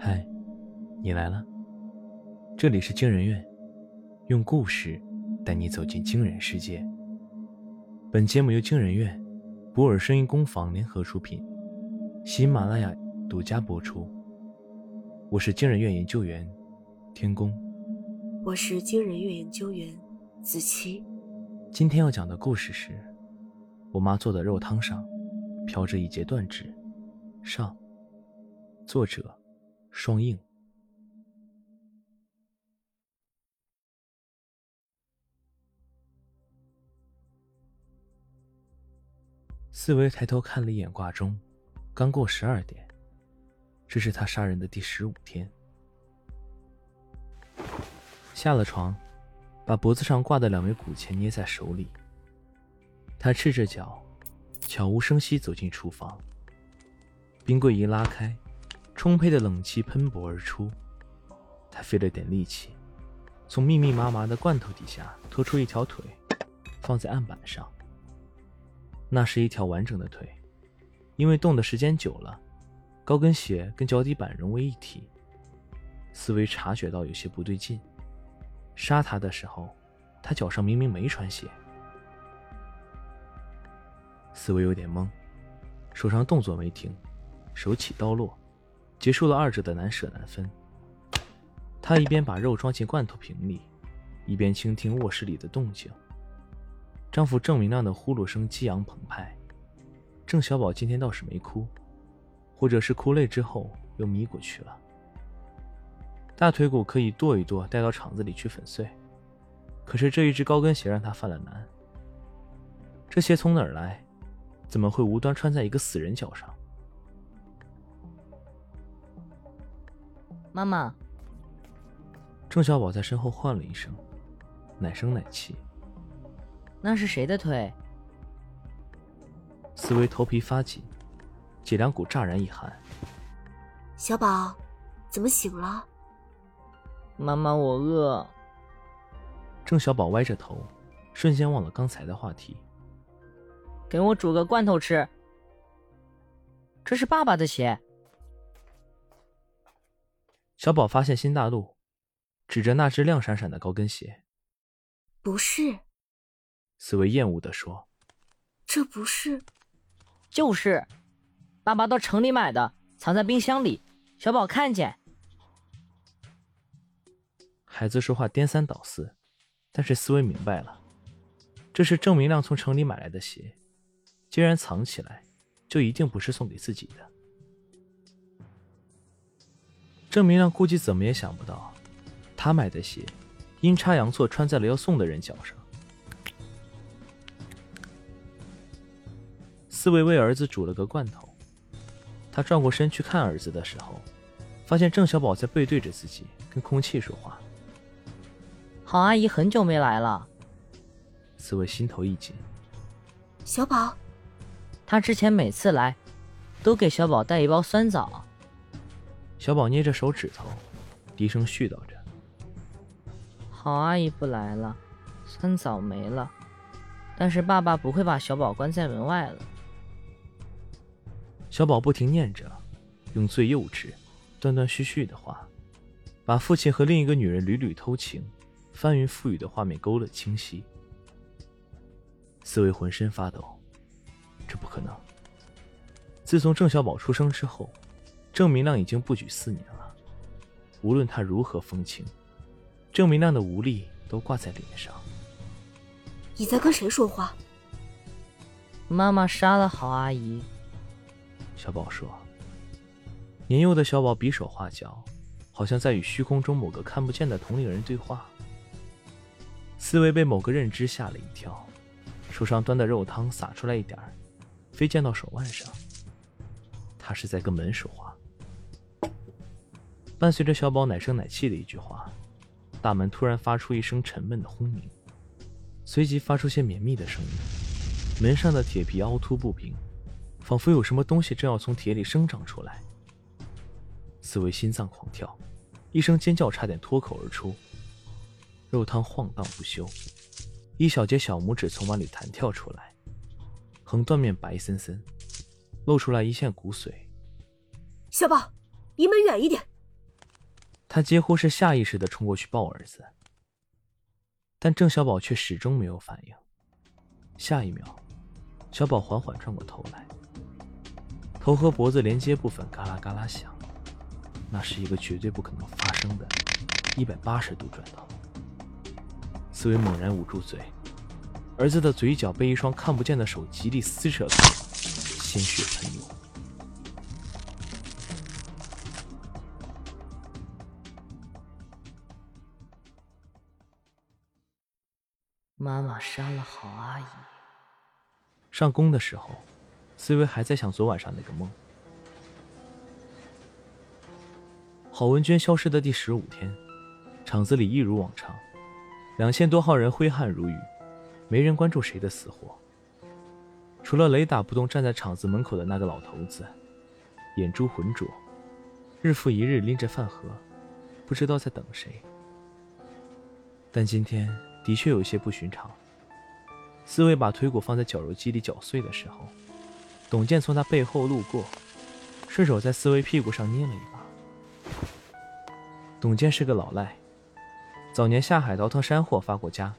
嗨，你来了。这里是惊人院，用故事带你走进惊人世界。本节目由惊人院、博尔声音工坊联合出品，喜马拉雅独家播出。我是惊人院研究员天宫，我是惊人院研究员子期。今天要讲的故事是，我妈做的肉汤上飘着一截断指。上，作者。双应。思维抬头看了一眼挂钟，刚过十二点，这是他杀人的第十五天。下了床，把脖子上挂的两枚古钱捏在手里。他赤着脚，悄无声息走进厨房，冰柜一拉开。充沛的冷气喷薄而出，他费了点力气，从密密麻麻的罐头底下拖出一条腿，放在案板上。那是一条完整的腿，因为冻的时间久了，高跟鞋跟脚底板融为一体。思维察觉到有些不对劲，杀他的时候，他脚上明明没穿鞋。思维有点懵，手上动作没停，手起刀落。结束了二者的难舍难分。他一边把肉装进罐头瓶里，一边倾听卧室里的动静。丈夫郑明亮的呼噜声激昂澎湃。郑小宝今天倒是没哭，或者是哭累之后又迷过去了。大腿骨可以剁一剁，带到厂子里去粉碎。可是这一只高跟鞋让他犯了难。这鞋从哪儿来？怎么会无端穿在一个死人脚上？妈妈，郑小宝在身后唤了一声，奶声奶气。那是谁的腿？思维头皮发紧，脊梁骨乍然一寒。小宝，怎么醒了？妈妈，我饿。郑小宝歪着头，瞬间忘了刚才的话题。给我煮个罐头吃。这是爸爸的鞋。小宝发现新大陆，指着那只亮闪闪的高跟鞋：“不是。”思维厌恶地说：“这不是，就是，爸爸到城里买的，藏在冰箱里。小宝看见。”孩子说话颠三倒四，但是思维明白了，这是郑明亮从城里买来的鞋，既然藏起来，就一定不是送给自己的。郑明亮估计怎么也想不到，他买的鞋阴差阳错穿在了要送的人脚上。四维为儿子煮了个罐头，他转过身去看儿子的时候，发现郑小宝在背对着自己跟空气说话。郝阿姨很久没来了，四维心头一紧。小宝，他之前每次来，都给小宝带一包酸枣。小宝捏着手指头，低声絮叨着：“好阿姨不来了，酸枣没了，但是爸爸不会把小宝关在门外了。”小宝不停念着，用最幼稚、断断续续的话，把父亲和另一个女人屡屡偷情、翻云覆雨的画面勾勒清晰。思维浑身发抖，这不可能。自从郑小宝出生之后。郑明亮已经不举四年了，无论他如何风情，郑明亮的无力都挂在脸上。你在跟谁说话？妈妈杀了郝阿姨。小宝说。年幼的小宝比手画脚，好像在与虚空中某个看不见的同龄人对话。思维被某个认知吓了一跳，手上端的肉汤洒出来一点儿，飞溅到手腕上。他是在跟门说话。伴随着小宝奶声奶气的一句话，大门突然发出一声沉闷的轰鸣，随即发出些绵密的声音。门上的铁皮凹凸不平，仿佛有什么东西正要从铁里生长出来。思维心脏狂跳，一声尖叫差点脱口而出。肉汤晃荡不休，一小截小拇指从碗里弹跳出来，横断面白森森，露出来一线骨髓。小宝，离门远一点。他几乎是下意识的冲过去抱儿子，但郑小宝却始终没有反应。下一秒，小宝缓缓转过头来，头和脖子连接部分嘎啦嘎啦响，那是一个绝对不可能发生的一百八十度转头。思维猛然捂住嘴，儿子的嘴角被一双看不见的手极力撕扯开，鲜血喷涌。妈妈杀了郝阿姨。上工的时候，思维还在想昨晚上那个梦。郝文娟消失的第十五天，厂子里一如往常。两千多号人挥汗如雨，没人关注谁的死活。除了雷打不动站在厂子门口的那个老头子，眼珠浑浊，日复一日拎着饭盒，不知道在等谁。但今天的确有些不寻常。思维把腿骨放在绞肉机里绞碎的时候，董健从他背后路过，顺手在思维屁股上捏了一把。董健是个老赖。早年下海倒腾山货发过家，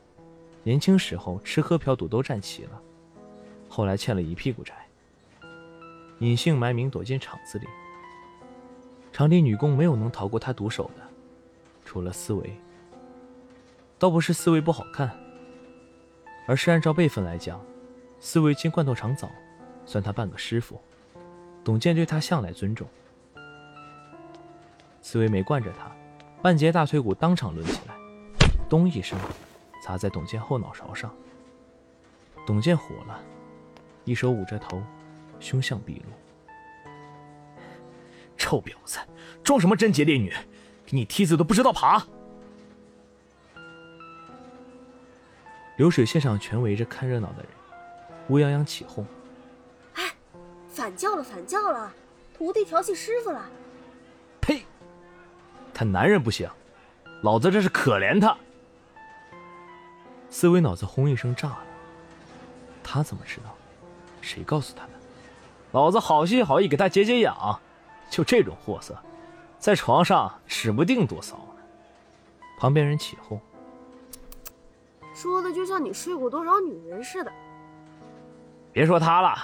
年轻时候吃喝嫖赌都占齐了，后来欠了一屁股债，隐姓埋名躲进厂子里。厂里女工没有能逃过他毒手的，除了思维。倒不是思维不好看，而是按照辈分来讲，思维进罐头厂早，算他半个师傅。董健对他向来尊重，思维没惯着他，半截大腿骨当场抡起来。咚一声，砸在董健后脑勺上。董健火了，一手捂着头，凶相毕露。臭婊子，装什么贞洁烈女？给你梯子都不知道爬！流水线上全围着看热闹的人，乌泱泱起哄。哎，反叫了，反叫了！徒弟调戏师傅了！呸！他男人不行，老子这是可怜他。思维脑子轰一声炸了，他怎么知道？谁告诉他的？老子好心好意给他解解痒，就这种货色，在床上指不定多骚呢。旁边人起哄，说的就像你睡过多少女人似的。别说他了，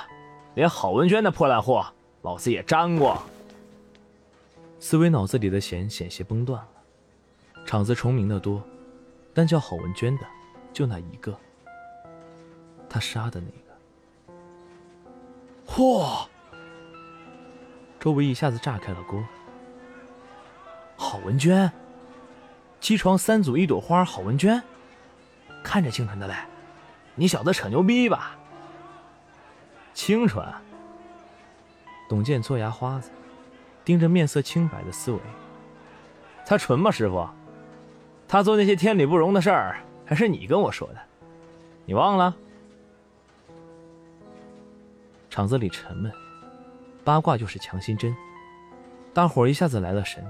连郝文娟那破烂货，老子也沾过。思维脑子里的弦险些崩断了。厂子重名的多，但叫郝文娟的。就那一个，他杀的那个。嚯！周围一下子炸开了锅。郝文娟，机床三组一朵花，郝文娟，看着清纯的嘞，你小子扯牛逼吧？清纯。董健嘬牙花子，盯着面色清白的思维。他纯吗，师傅？他做那些天理不容的事儿。还是你跟我说的，你忘了？厂子里沉闷，八卦就是强心针。大伙儿一下子来了神，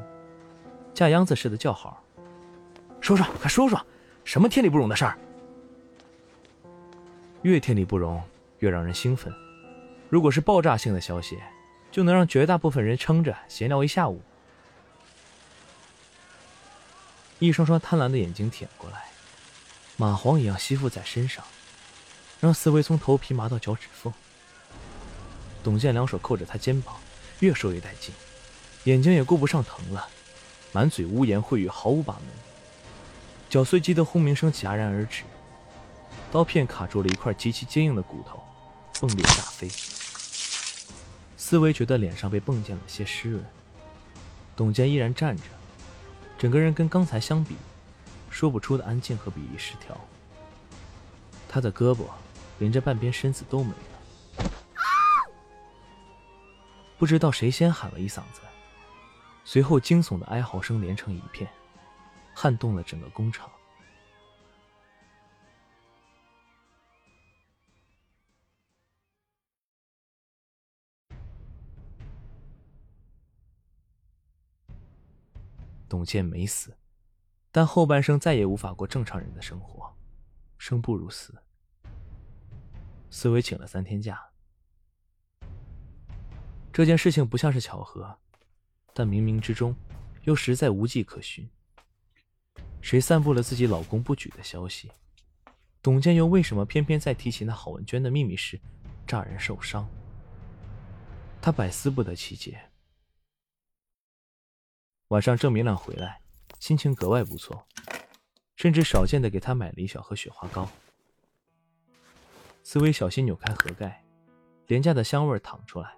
架秧子似的叫好：“说说，快说说，什么天理不容的事儿？”越天理不容，越让人兴奋。如果是爆炸性的消息，就能让绝大部分人撑着闲聊一下午。一双双贪婪的眼睛舔过来。蚂蟥一样吸附在身上，让思维从头皮麻到脚趾缝。董健两手扣着他肩膀，越说越带劲，眼睛也顾不上疼了，满嘴污言秽语，毫无把门。绞碎机的轰鸣声戛然而止，刀片卡住了一块极其坚硬的骨头，迸裂炸飞。思维觉得脸上被蹦溅了些湿润。董健依然站着，整个人跟刚才相比。说不出的安静和比例失调，他的胳膊连着半边身子都没了。不知道谁先喊了一嗓子，随后惊悚的哀嚎声连成一片，撼动了整个工厂。董健没死。但后半生再也无法过正常人的生活，生不如死。思维请了三天假。这件事情不像是巧合，但冥冥之中，又实在无迹可寻。谁散布了自己老公不举的消息？董健又为什么偏偏在提起那郝文娟的秘密时，乍然受伤？他百思不得其解。晚上，郑明亮回来，心情格外不错，甚至少见的给他买了一小盒雪花膏。思维小心扭开盒盖，廉价的香味淌出来。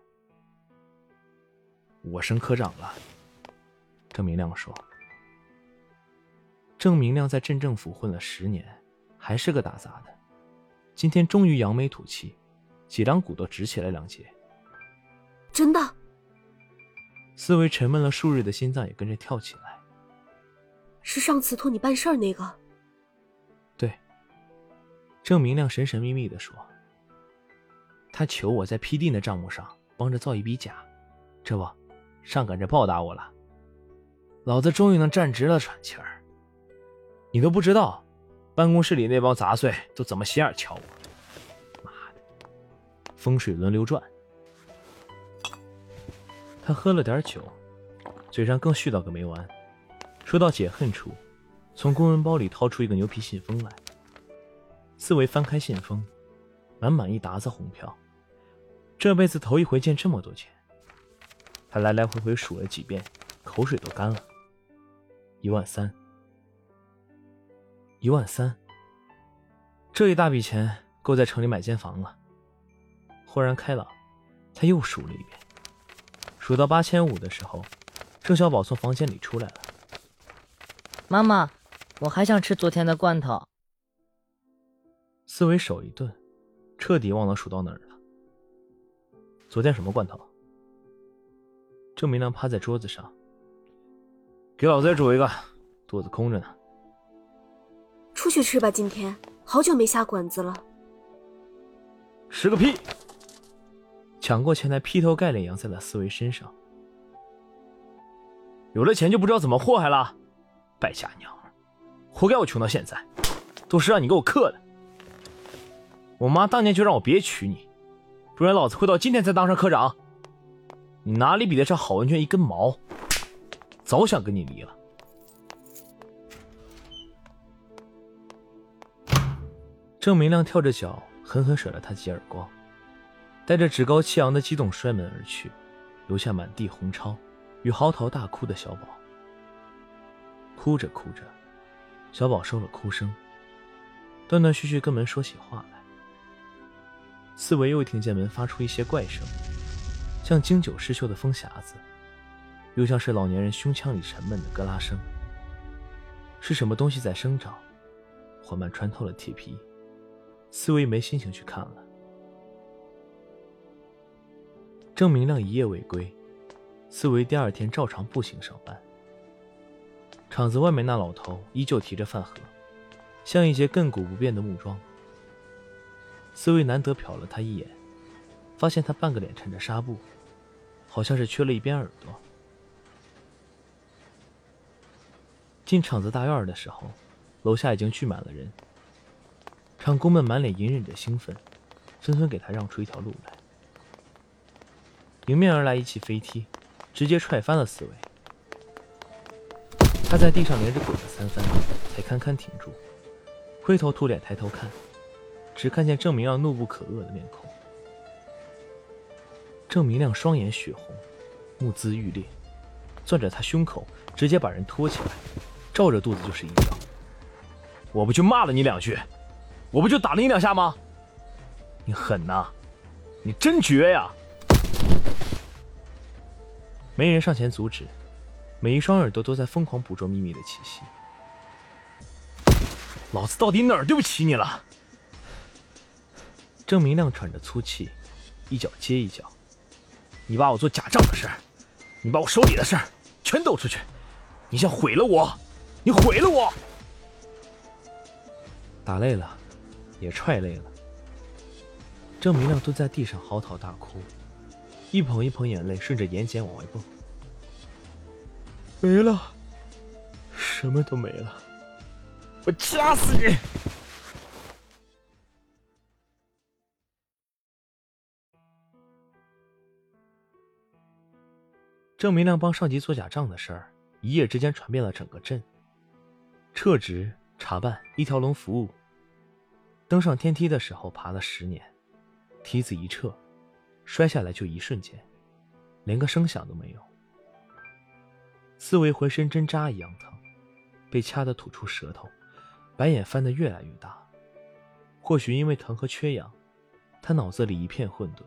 我升科长了，郑明亮说。郑明亮在镇政府混了十年，还是个打杂的，今天终于扬眉吐气，脊梁骨都直起来两截。真的？思维沉闷了数日的心脏也跟着跳起来。是上次托你办事儿那个？对。郑明亮神神秘秘的说：“他求我在 P.D 的账目上帮着造一笔假，这不，上赶着报答我了。老子终于能站直了喘气儿。你都不知道，办公室里那帮杂碎都怎么斜眼瞧我。妈的，风水轮流转。”他喝了点酒，嘴上更絮叨个没完。说到解恨处，从公文包里掏出一个牛皮信封来。四维翻开信封，满满一沓子红票，这辈子头一回见这么多钱。他来来回回数了几遍，口水都干了。一万三，一万三，这一大笔钱够在城里买间房了。豁然开朗，他又数了一遍。数到八千五的时候，郑小宝从房间里出来了。妈妈，我还想吃昨天的罐头。思维手一顿，彻底忘了数到哪儿了。昨天什么罐头？郑明亮趴在桌子上，给老子也煮一个，肚子空着呢。出去吃吧，今天好久没下馆子了。吃个屁！抢过钱来，劈头盖脸扬在了思维身上。有了钱就不知道怎么祸害了，败家娘们，活该我穷到现在，都是让你给我克的。我妈当年就让我别娶你，不然老子会到今天才当上科长。你哪里比得上郝文娟一根毛？早想跟你离了。郑明亮跳着脚，狠狠甩了他几耳光。带着趾高气扬的激动摔门而去，留下满地红钞与嚎啕大哭的小宝。哭着哭着，小宝收了哭声，断断续续跟门说起话来。四维又听见门发出一些怪声，像经久失修的风匣子，又像是老年人胸腔里沉闷的咯啦声。是什么东西在生长，缓慢穿透了铁皮。思维没心情去看了。郑明亮一夜未归，思维第二天照常步行上班。厂子外面那老头依旧提着饭盒，像一截亘古不变的木桩。思维难得瞟了他一眼，发现他半个脸缠着纱布，好像是缺了一边耳朵。进厂子大院的时候，楼下已经聚满了人，厂工们满脸隐忍着兴奋，纷纷给他让出一条路来。迎面而来一记飞踢，直接踹翻了四维。他在地上连着滚了三番，才堪堪停住，灰头土脸抬头看，只看见郑明亮怒不可遏的面孔。郑明亮双眼血红，目眦欲裂，攥着他胸口，直接把人拖起来，照着肚子就是一脚。我不就骂了你两句，我不就打了你两下吗？你狠呐，你真绝呀！没人上前阻止，每一双耳朵都在疯狂捕捉秘密的气息。老子到底哪儿对不起你了？郑明亮喘着粗气，一脚接一脚。你把我做假账的事儿，你把我手里的事儿全抖出去，你想毁了我？你毁了我！打累了，也踹累了。郑明亮蹲在地上嚎啕大哭。一捧一捧眼泪顺着眼睑往外蹦，没了，什么都没了，我掐死你！郑明亮帮上级做假账的事儿一夜之间传遍了整个镇。撤职、查办、一条龙服务。登上天梯的时候爬了十年，梯子一撤，摔下来就一瞬间，连个声响都没有。思维浑身针扎一样疼，被掐得吐出舌头，白眼翻得越来越大。或许因为疼和缺氧，她脑子里一片混沌。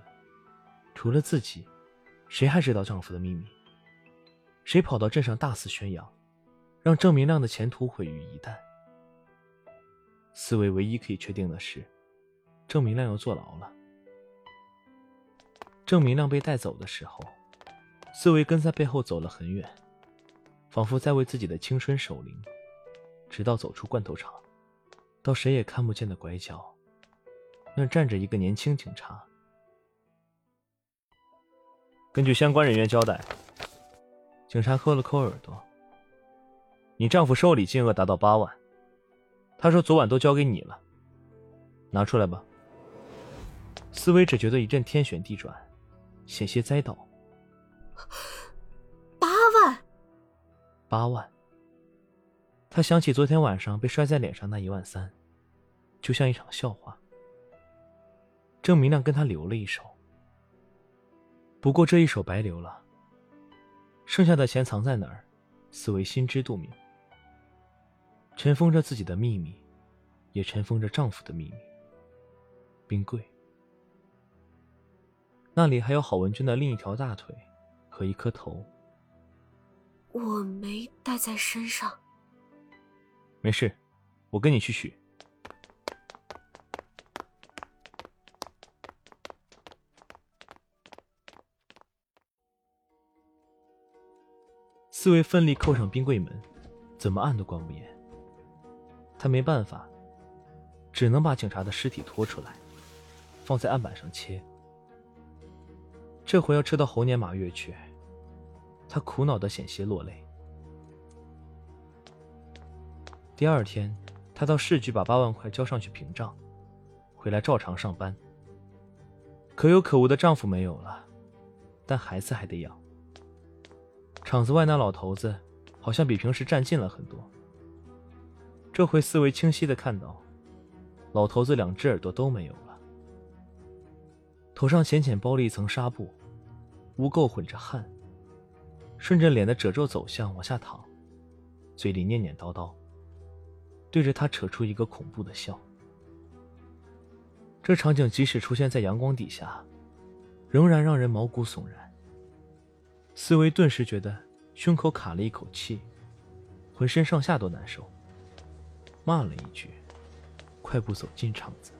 除了自己，谁还知道丈夫的秘密？谁跑到镇上大肆宣扬，让郑明亮的前途毁于一旦？思维唯一可以确定的是，郑明亮要坐牢了。郑明亮被带走的时候，思维跟在背后走了很远，仿佛在为自己的青春守灵，直到走出罐头厂，到谁也看不见的拐角，那站着一个年轻警察。根据相关人员交代，警察抠了抠耳朵。你丈夫收礼金额达到八万，他说昨晚都交给你了，拿出来吧。思维只觉得一阵天旋地转，险些栽倒。八万，八万。他想起昨天晚上被摔在脸上那一万三，就像一场笑话。郑明亮跟他留了一手。不过这一手白留了。剩下的钱藏在哪儿，思维心知肚明。尘封着自己的秘密，也尘封着丈夫的秘密。冰柜，那里还有郝文娟的另一条大腿和一颗头。我没带在身上。没事，我跟你去取。四位奋力扣上冰柜门，怎么按都关不严。他没办法，只能把警察的尸体拖出来，放在案板上切。这回要吃到猴年马月去，他苦恼的险些落泪。第二天，他到市局把八万块交上去平账，回来照常上班。可有可无的丈夫没有了，但孩子还得养。厂子外那老头子，好像比平时站近了很多。这回思维清晰的看到，老头子两只耳朵都没有了，头上浅浅包了一层纱布，污垢混着汗，顺着脸的褶皱走向往下淌，嘴里念念叨叨，对着他扯出一个恐怖的笑。这场景即使出现在阳光底下，仍然让人毛骨悚然。思维顿时觉得胸口卡了一口气，浑身上下都难受，骂了一句，快步走进场子。